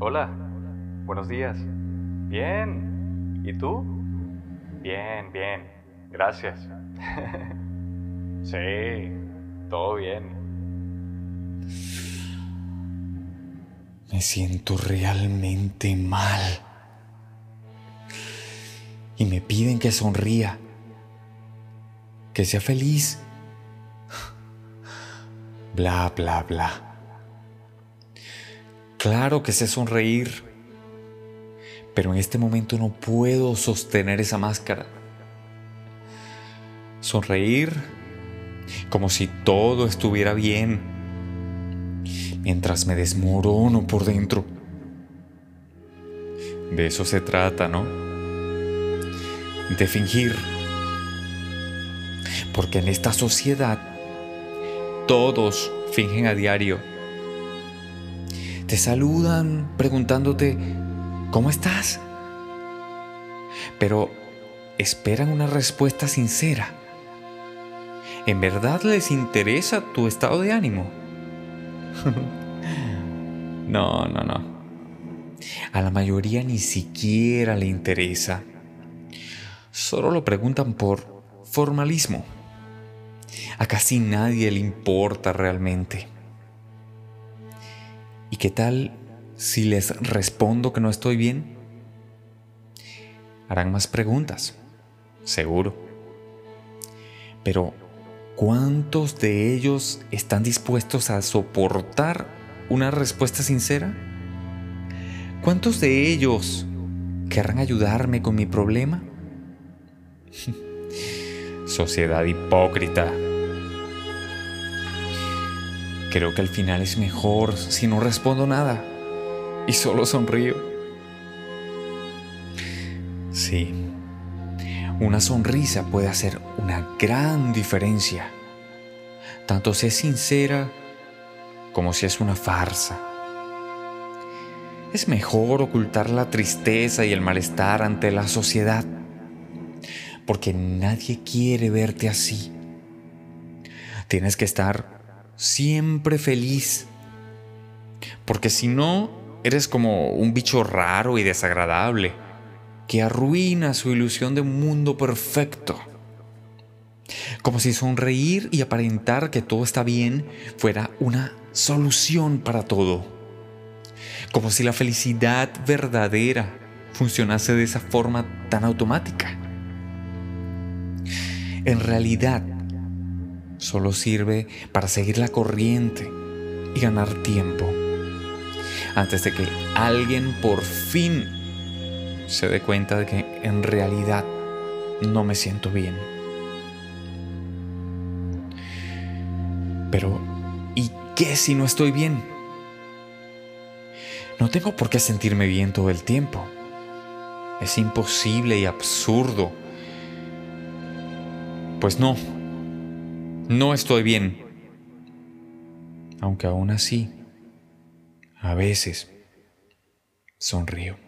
Hola, buenos días. Bien. ¿Y tú? Bien, bien. Gracias. sí, todo bien. Me siento realmente mal. Y me piden que sonría, que sea feliz. Bla, bla, bla. Claro que sé sonreír, pero en este momento no puedo sostener esa máscara. Sonreír como si todo estuviera bien mientras me desmorono por dentro. De eso se trata, ¿no? De fingir. Porque en esta sociedad todos fingen a diario. Te saludan preguntándote, ¿cómo estás? Pero esperan una respuesta sincera. ¿En verdad les interesa tu estado de ánimo? No, no, no. A la mayoría ni siquiera le interesa. Solo lo preguntan por formalismo. A casi nadie le importa realmente. ¿Y qué tal si les respondo que no estoy bien? Harán más preguntas, seguro. Pero, ¿cuántos de ellos están dispuestos a soportar una respuesta sincera? ¿Cuántos de ellos querrán ayudarme con mi problema? Sociedad hipócrita. Creo que al final es mejor si no respondo nada y solo sonrío. Sí, una sonrisa puede hacer una gran diferencia, tanto si es sincera como si es una farsa. Es mejor ocultar la tristeza y el malestar ante la sociedad, porque nadie quiere verte así. Tienes que estar siempre feliz, porque si no, eres como un bicho raro y desagradable, que arruina su ilusión de un mundo perfecto. Como si sonreír y aparentar que todo está bien fuera una solución para todo. Como si la felicidad verdadera funcionase de esa forma tan automática. En realidad, solo sirve para seguir la corriente y ganar tiempo antes de que alguien por fin se dé cuenta de que en realidad no me siento bien. Pero qué si no estoy bien? No tengo por qué sentirme bien todo el tiempo. Es imposible y absurdo. Pues no, no estoy bien. Aunque aún así, a veces sonrío.